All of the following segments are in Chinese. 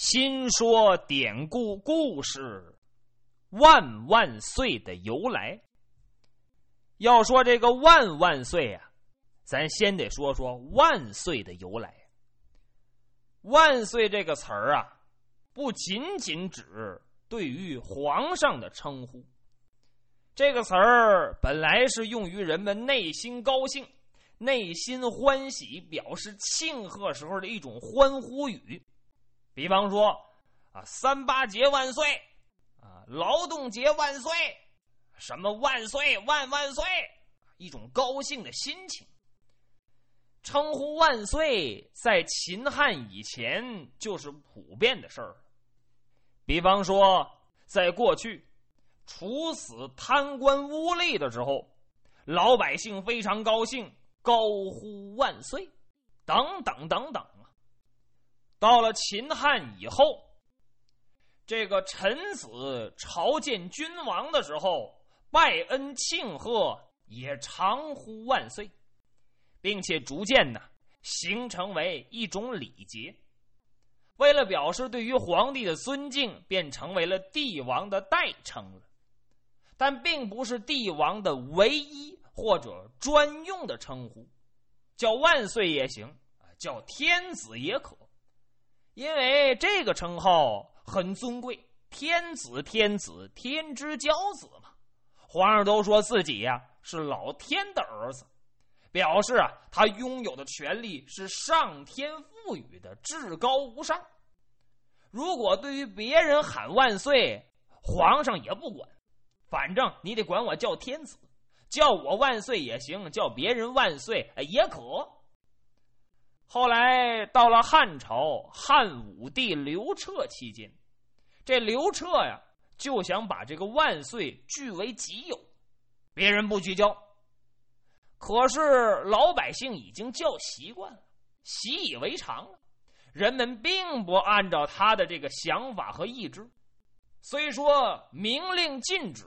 新说典故故事，万万岁的由来。要说这个万万岁啊，咱先得说说万岁的由来。万岁这个词儿啊，不仅仅指对于皇上的称呼，这个词儿本来是用于人们内心高兴、内心欢喜、表示庆贺时候的一种欢呼语。比方说，啊，三八节万岁，啊，劳动节万岁，什么万岁万万岁，一种高兴的心情。称呼万岁，在秦汉以前就是普遍的事儿。比方说，在过去，处死贪官污吏的时候，老百姓非常高兴，高呼万岁，等等等等。到了秦汉以后，这个臣子朝见君王的时候，拜恩庆贺也常呼万岁，并且逐渐呢形成为一种礼节。为了表示对于皇帝的尊敬，便成为了帝王的代称了。但并不是帝王的唯一或者专用的称呼，叫万岁也行，叫天子也可。因为这个称号很尊贵，天子天子天之骄子嘛，皇上都说自己呀是老天的儿子，表示啊他拥有的权利是上天赋予的，至高无上。如果对于别人喊万岁，皇上也不管，反正你得管我叫天子，叫我万岁也行，叫别人万岁也可。后来到了汉朝，汉武帝刘彻期间，这刘彻呀就想把这个万岁据为己有，别人不许叫。可是老百姓已经叫习惯了，习以为常了，人们并不按照他的这个想法和意志。虽说明令禁止，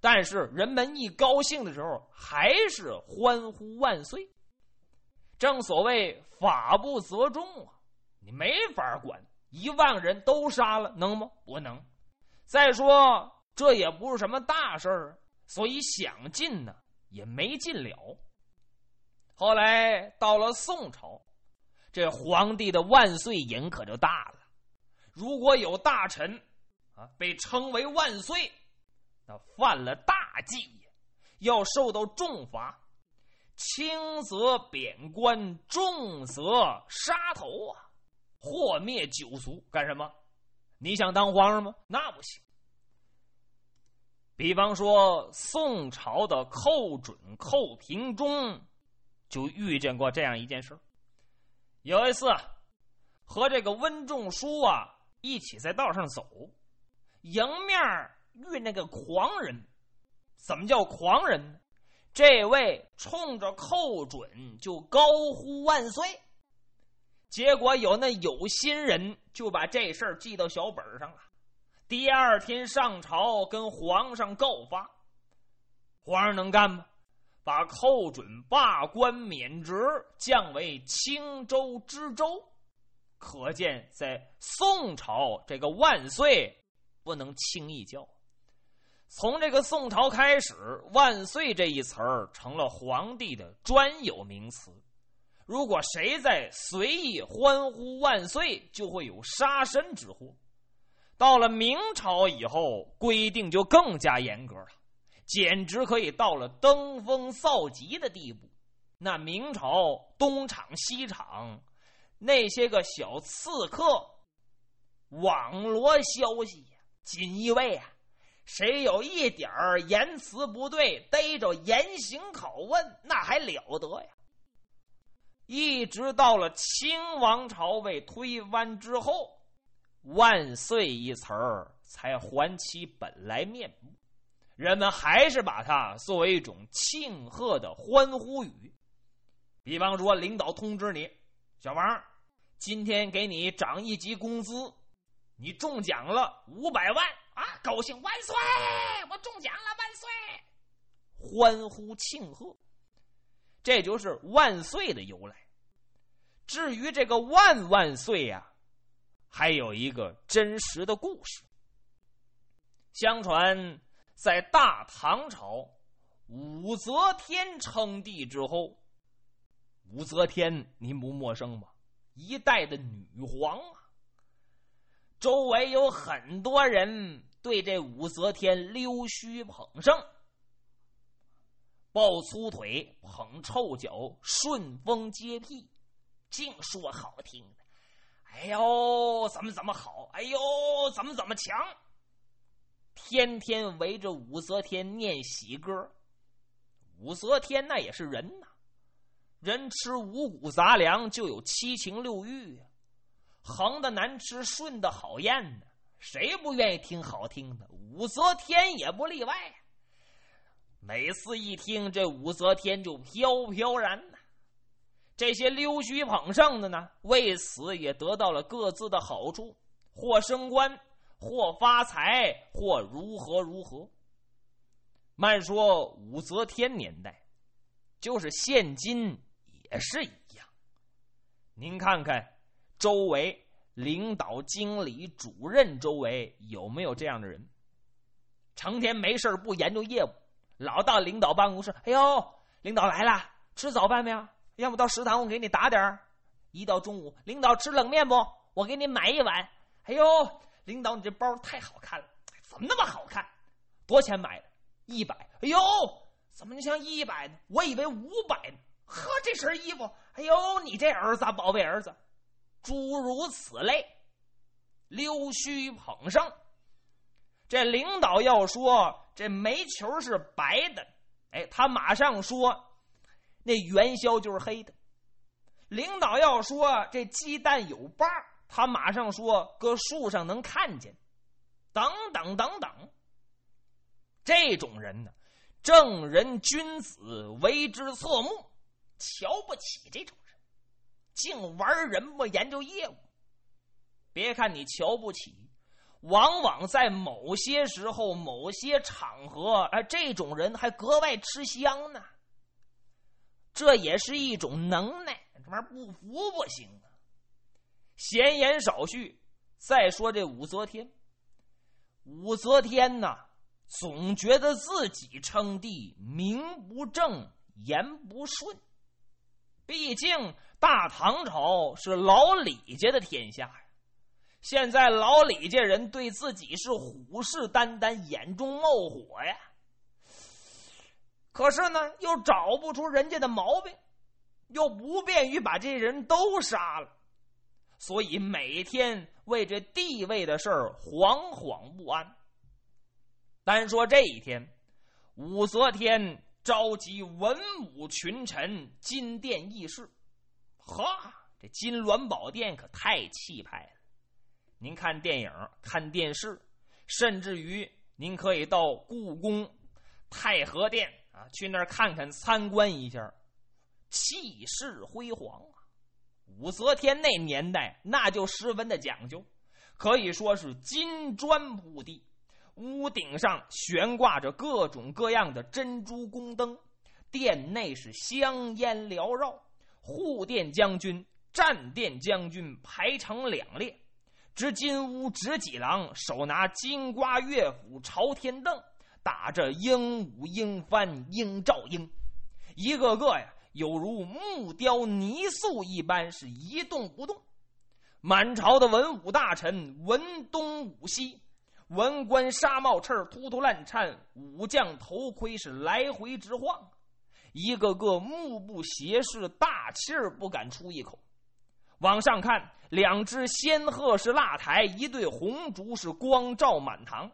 但是人们一高兴的时候，还是欢呼万岁。正所谓法不责众啊，你没法管，一万人都杀了，能吗？不能。再说这也不是什么大事儿，所以想禁呢也没禁了。后来到了宋朝，这皇帝的万岁瘾可就大了。如果有大臣啊被称为万岁，那犯了大忌，要受到重罚。轻则贬官，重则杀头啊！祸灭九族，干什么？你想当皇上吗？那不行。比方说，宋朝的寇准、寇平中，就遇见过这样一件事有一次，和这个温仲舒啊一起在道上走，迎面遇那个狂人。怎么叫狂人呢？这位冲着寇准就高呼万岁，结果有那有心人就把这事儿记到小本上了。第二天上朝跟皇上告发，皇上能干吗？把寇准罢官免职，降为青州知州。可见在宋朝，这个万岁不能轻易叫。从这个宋朝开始，“万岁”这一词儿成了皇帝的专有名词。如果谁在随意欢呼“万岁”，就会有杀身之祸。到了明朝以后，规定就更加严格了，简直可以到了登峰造极的地步。那明朝东厂西厂那些个小刺客，网罗消息，锦衣卫啊！谁有一点儿言辞不对，逮着严刑拷问，那还了得呀！一直到了清王朝被推翻之后，“万岁”一词儿才还其本来面目，人们还是把它作为一种庆贺的欢呼语。比方说，领导通知你，小王，今天给你涨一级工资，你中奖了五百万。啊！高兴万岁！我中奖了，万岁！欢呼庆贺，这就是万岁的由来。至于这个万万岁呀，还有一个真实的故事。相传，在大唐朝，武则天称帝之后，武则天您不陌生吧？一代的女皇啊，周围有很多人对这武则天溜须捧圣，抱粗腿，捧臭脚，顺风接屁，净说好听的。哎呦，怎么怎么好？哎呦，怎么怎么强？天天围着武则天念喜歌，武则天那也是人呐，人吃五谷杂粮就有七情六欲呀，横的难吃，顺的好咽呢，谁不愿意听好听的？武则天也不例外。每次一听这武则天就飘飘然呐，这些溜须捧圣的呢，为此也得到了各自的好处，或升官。或发财，或如何如何。慢说武则天年代，就是现今也是一样。您看看周围领导、经理、主任周围有没有这样的人？成天没事不研究业务，老到领导办公室。哎呦，领导来了，吃早饭没有？要不到食堂我给你打点一到中午，领导吃冷面不？我给你买一碗。哎呦。领导，你这包太好看了，怎么那么好看？多钱买的？一百。哎呦，怎么就像一百呢？我以为五百呢。呵，这身衣服，哎呦，你这儿子，宝贝儿子，诸如此类，溜须捧圣。这领导要说这煤球是白的，哎，他马上说那元宵就是黑的。领导要说这鸡蛋有疤他马上说：“搁树上能看见，等等等等。”这种人呢，正人君子为之侧目，瞧不起这种人，净玩人不研究业务。别看你瞧不起，往往在某些时候、某些场合，哎，这种人还格外吃香呢。这也是一种能耐，这玩意儿不服不行啊。闲言少叙，再说这武则天。武则天呐，总觉得自己称帝名不正言不顺。毕竟大唐朝是老李家的天下呀。现在老李家人对自己是虎视眈眈，眼中冒火呀。可是呢，又找不出人家的毛病，又不便于把这人都杀了。所以每天为这地位的事儿惶惶不安。单说这一天，武则天召集文武群臣金殿议事。哈，这金銮宝殿可太气派了！您看电影、看电视，甚至于您可以到故宫、太和殿啊，去那儿看看、参观一下，气势辉煌啊。武则天那年代，那就十分的讲究，可以说是金砖铺地，屋顶上悬挂着各种各样的珍珠宫灯，殿内是香烟缭绕，护殿将军、战殿将军排成两列，执金乌、执戟郎手拿金瓜乐府、朝天凳，打着鹦鹉、鹰幡、鹰照鹰，一个个呀。有如木雕泥塑一般，是一动不动。满朝的文武大臣文东武西，文官纱帽翅突突乱颤，武将头盔是来回直晃，一个个目不斜视，大气儿不敢出一口。往上看，两只仙鹤是蜡台，一对红烛是光照满堂，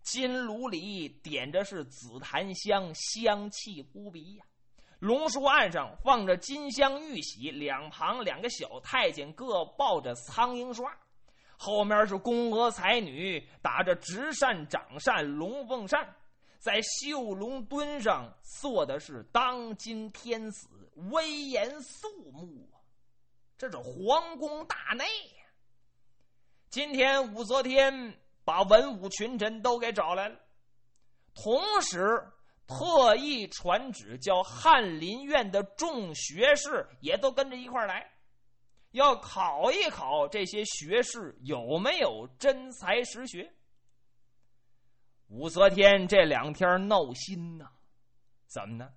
金炉里点着是紫檀香，香气扑鼻呀。龙书案上放着金镶玉玺，两旁两个小太监各抱着苍蝇刷，后面是宫娥才女打着直扇、掌扇、龙凤扇，在绣龙墩上坐的是当今天子，威严肃穆啊！这是皇宫大内。今天武则天把文武群臣都给找来了，同时。特意传旨，叫翰林院的众学士也都跟着一块来。要考一考这些学士有没有真才实学。武则天这两天闹心呐，怎么呢？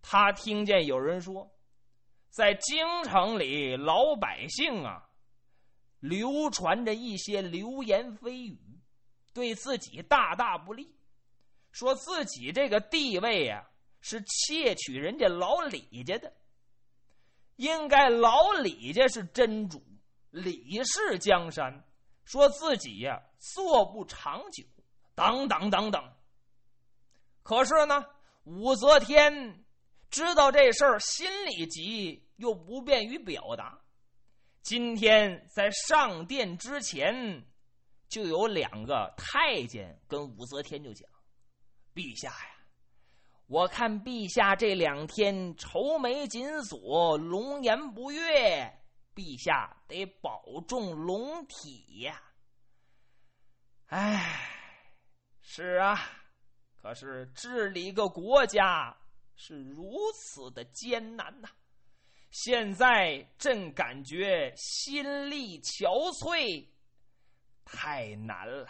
他听见有人说，在京城里老百姓啊，流传着一些流言蜚语，对自己大大不利，说自己这个地位呀是窃取人家老李家的。应该老李家是真主，李氏江山，说自己呀做不长久，等等等等。可是呢，武则天知道这事儿，心里急，又不便于表达。今天在上殿之前，就有两个太监跟武则天就讲：“陛下呀。”我看陛下这两天愁眉紧锁，龙颜不悦，陛下得保重龙体呀。哎，是啊，可是治理个国家是如此的艰难呐。现在朕感觉心力憔悴，太难了。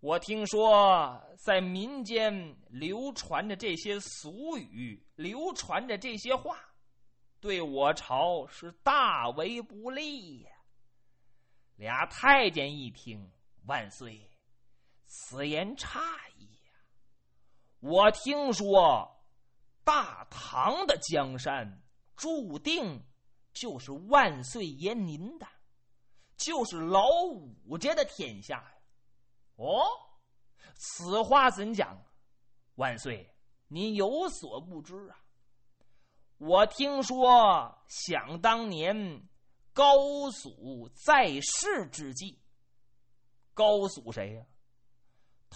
我听说，在民间流传着这些俗语，流传着这些话，对我朝是大为不利呀。俩太监一听，万岁，此言差矣呀！我听说，大唐的江山注定就是万岁爷您的，就是老五家的天下呀。哦，此话怎讲？万岁，您有所不知啊！我听说，想当年高祖在世之际，高祖谁呀？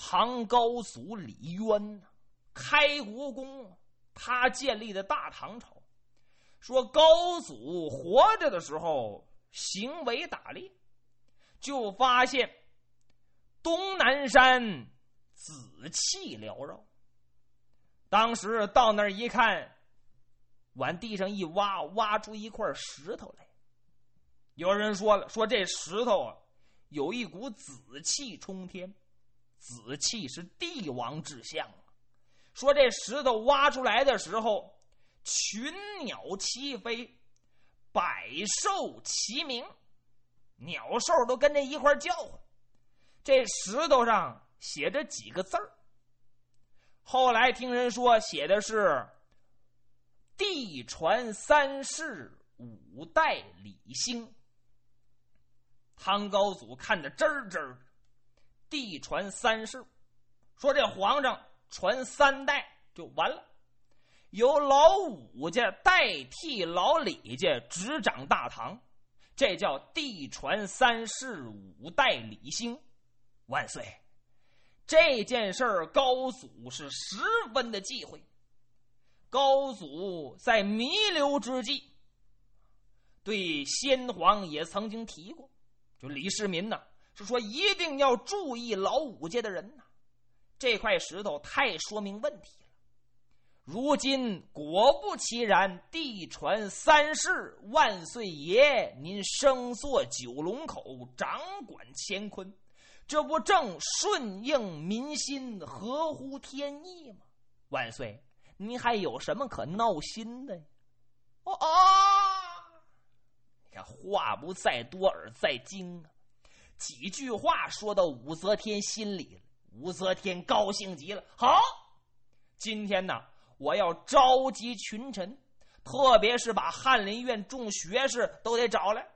唐高祖李渊呐，开国公，他建立的大唐朝。说高祖活着的时候，行为打猎，就发现。东南山紫气缭绕。当时到那儿一看，往地上一挖，挖出一块石头来。有人说了，说这石头啊，有一股紫气冲天，紫气是帝王之象。说这石头挖出来的时候，群鸟齐飞，百兽齐鸣，鸟兽都跟着一块叫唤。这石头上写着几个字儿。后来听人说，写的是“地传三世五代李兴”。唐高祖看得真儿真儿，地传三世，说这皇上传三代就完了，由老五家代替老李家执掌大唐，这叫地传三世五代李兴。万岁！这件事儿，高祖是十分的忌讳。高祖在弥留之际，对先皇也曾经提过，就李世民呢，是说一定要注意老五家的人呐。这块石头太说明问题了。如今果不其然，地传三世，万岁爷您生坐九龙口，掌管乾坤。这不正顺应民心、合乎天意吗？万岁，您还有什么可闹心的？哦啊！你看话不在多，而在精啊！几句话说到武则天心里了，武则天高兴极了。好，今天呢，我要召集群臣，特别是把翰林院众学士都得找来，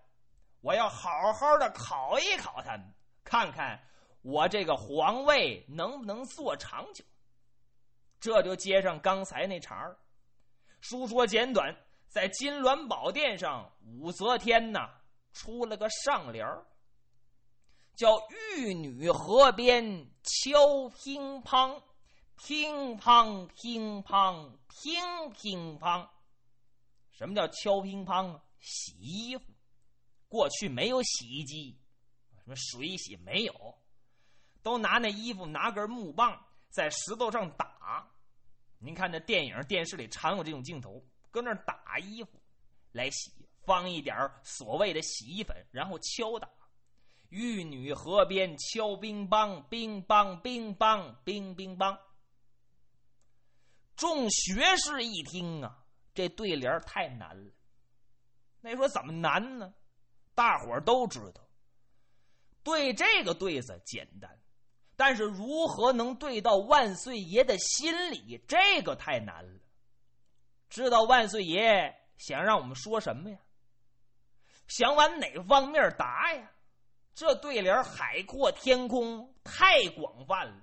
我要好好的考一考他们。看看我这个皇位能不能做长久？这就接上刚才那茬儿。书说简短，在金銮宝殿上，武则天呐出了个上联儿，叫“玉女河边敲乒乓，乒乓乒乓乒乒乓”。什么叫敲乒乓啊？洗衣服，过去没有洗衣机。什么水洗没有，都拿那衣服拿根木棒在石头上打。您看那电影、电视里常有这种镜头，搁那打衣服来洗，放一点所谓的洗衣粉，然后敲打。玉女河边敲乒乓，乒乓乒乓乒乒乓。众学士一听啊，这对联太难了。那说怎么难呢？大伙儿都知道，对这个对子简单，但是如何能对到万岁爷的心里，这个太难了。知道万岁爷想让我们说什么呀？想往哪方面答呀？这对联海阔天空，太广泛了。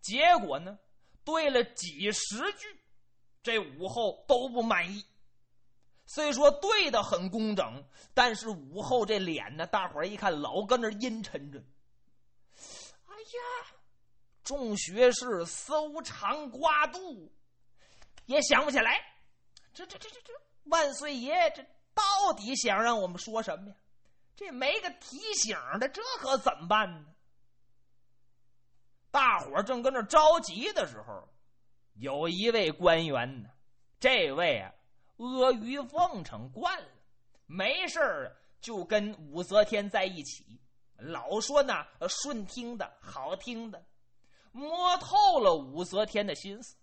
结果呢，对了几十句，这武后都不满意。虽说对的很工整，但是武后这脸呢，大伙儿一看老跟那阴沉着。哎呀，众学士搜肠刮肚，也想不起来，这这这这这万岁爷这到底想让我们说什么呀？这没个提醒的，这可怎么办呢？大伙正跟那着急的时候，有一位官员呢，这位啊。阿谀奉承惯了，没事就跟武则天在一起，老说呢顺听的好听的，摸透了武则天的心思。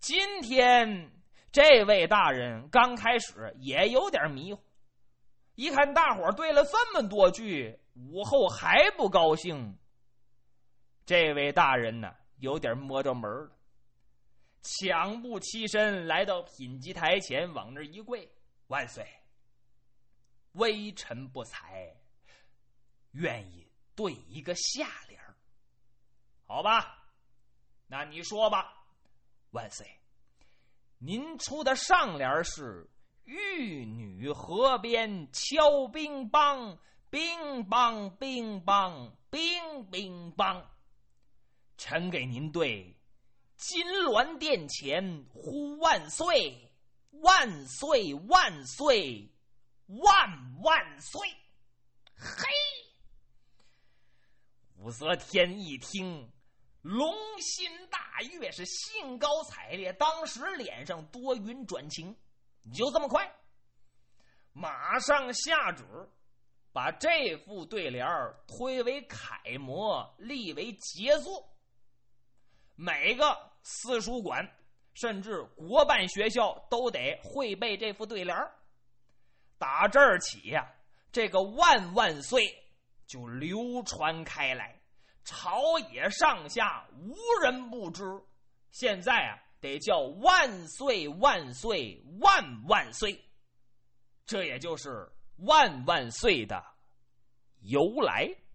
今天这位大人刚开始也有点迷糊，一看大伙对了这么多句，武后还不高兴，这位大人呢有点摸着门了。抢步起身，来到品级台前，往那一跪：“万岁，微臣不才，愿意对一个下联好吧？那你说吧，万岁，您出的上联是‘玉女河边敲乒乓，乒乓乒乓乒乒乓’，臣给您对。”金銮殿前呼万岁，万岁万岁万万岁！嘿，武则天一听，龙心大悦，是兴高采烈，当时脸上多云转晴。你就这么快，马上下旨，把这副对联推为楷模，立为杰作。每个私塾馆，甚至国办学校都得会背这副对联打这儿起呀，这个“万万岁”就流传开来，朝野上下无人不知。现在啊，也叫“万岁万岁万万岁”，这也就是“万万岁”的由来。